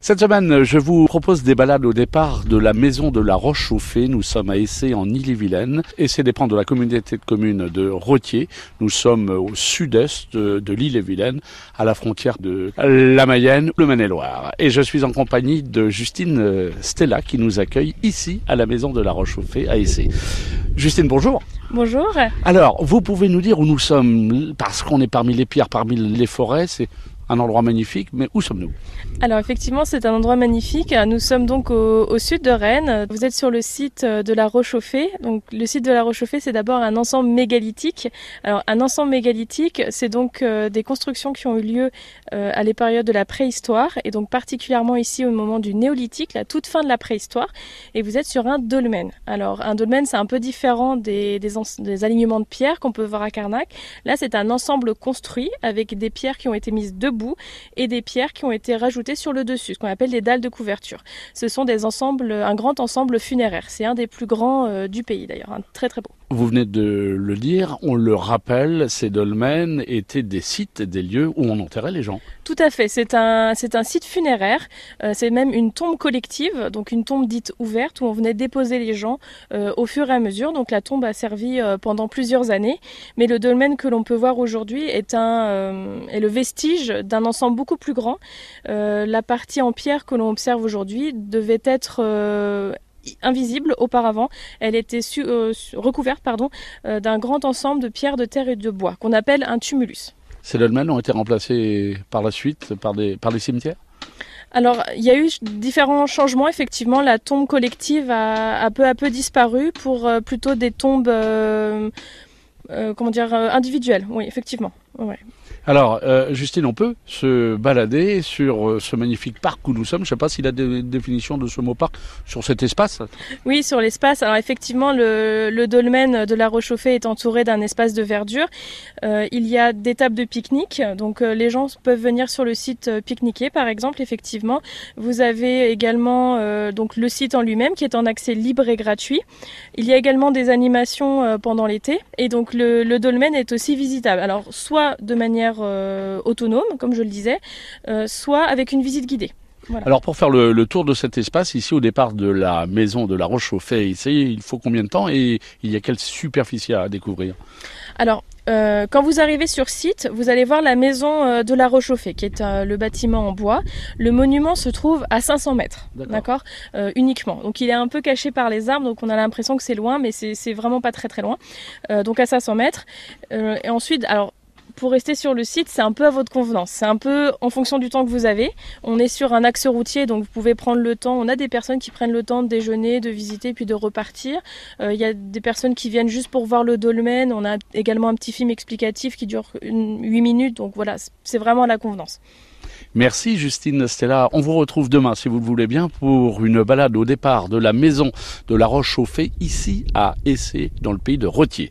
Cette semaine, je vous propose des balades au départ de la maison de la Roche-Chauffée. Nous sommes à Essé en Ille-et-Vilaine. Essé dépend de la communauté de communes de Rothier. Nous sommes au sud-est de l'Ille-et-Vilaine, à la frontière de la Mayenne, le Maine-et-Loire. Et je suis en compagnie de Justine Stella qui nous accueille ici à la maison de la Roche-Chauffée à Essé. Justine, bonjour. Bonjour. Alors, vous pouvez nous dire où nous sommes, parce qu'on est parmi les pierres, parmi les forêts, c'est un endroit magnifique, mais où sommes-nous? Alors effectivement, c'est un endroit magnifique. Nous sommes donc au, sud de Rennes. Vous êtes sur le site de la Rochauffée. Donc le site de la Rochauffée, c'est d'abord un ensemble mégalithique. Alors un ensemble mégalithique, c'est donc euh, des constructions qui ont eu lieu euh, à les périodes de la préhistoire et donc particulièrement ici au moment du néolithique, la toute fin de la préhistoire. Et vous êtes sur un dolmen. Alors un dolmen, c'est un peu différent des, des, des alignements de pierres qu'on peut voir à Carnac. Là, c'est un ensemble construit avec des pierres qui ont été mises debout et des pierres qui ont été rajoutées sur le dessus, ce qu'on appelle des dalles de couverture. Ce sont des ensembles, un grand ensemble funéraire. C'est un des plus grands euh, du pays d'ailleurs, un très très beau. Vous venez de le dire, on le rappelle, ces dolmens étaient des sites, des lieux où on enterrait les gens. Tout à fait, c'est un, c'est un site funéraire, euh, c'est même une tombe collective, donc une tombe dite ouverte où on venait déposer les gens euh, au fur et à mesure. Donc la tombe a servi pendant plusieurs années, mais le dolmen que l'on peut voir aujourd'hui est, un, est le vestige d'un ensemble beaucoup plus grand. Euh, la partie en pierre que l'on observe aujourd'hui devait être euh, invisible auparavant. Elle était euh, recouverte pardon, d'un grand ensemble de pierres, de terre et de bois qu'on appelle un tumulus. Ces dolmens ont été remplacés par la suite par des, par cimetières? Alors, il y a eu différents changements. Effectivement, la tombe collective a, peu à peu disparu pour plutôt des tombes, comment dire, individuelles. Oui, effectivement. Ouais. Alors, euh, Justine, on peut se balader sur euh, ce magnifique parc où nous sommes. Je ne sais pas s'il a des définitions de ce mot parc sur cet espace. Oui, sur l'espace. Alors effectivement, le, dolmen de la Rochauffée est entouré d'un espace de verdure. Euh, il y a des tables de pique-nique, donc les gens peuvent venir sur le site pique-niquer, par exemple. Effectivement, vous avez également donc le site en lui-même qui est en accès libre et gratuit. Il y a également des animations pendant l'été, et donc le, le dolmen est aussi visitable. Alors soit de manière euh, autonome, comme je le disais, euh, soit avec une visite guidée. Alors pour faire le, tour de cet espace, ici au départ de la maison de la Roche-Chauffée, il faut combien de temps et il y a quelle superficie à découvrir Alors euh, quand vous arrivez sur site, vous allez voir la maison de la Rochauffée, qui est le bâtiment en bois. Le monument se trouve à 500 mètres, d'accord, uniquement. Donc il est un peu caché par les arbres, donc on a l'impression que c'est loin, mais c'est vraiment pas très très loin. donc à 500 mètres. et ensuite, alors pour rester sur le site, c'est un peu à votre convenance. C'est un peu en fonction du temps que vous avez. On est sur un axe routier, donc vous pouvez prendre le temps. On a des personnes qui prennent le temps de déjeuner, de visiter, puis de repartir. Euh, il y a des personnes qui viennent juste pour voir le dolmen. On a également un petit film explicatif qui dure 8 minutes. Donc voilà, c'est vraiment à la convenance. Merci Justine Stella. On vous retrouve demain, si vous le voulez bien, pour une balade au départ de la maison de la Roche Chauffée, ici à Essé, dans le pays de Rothier.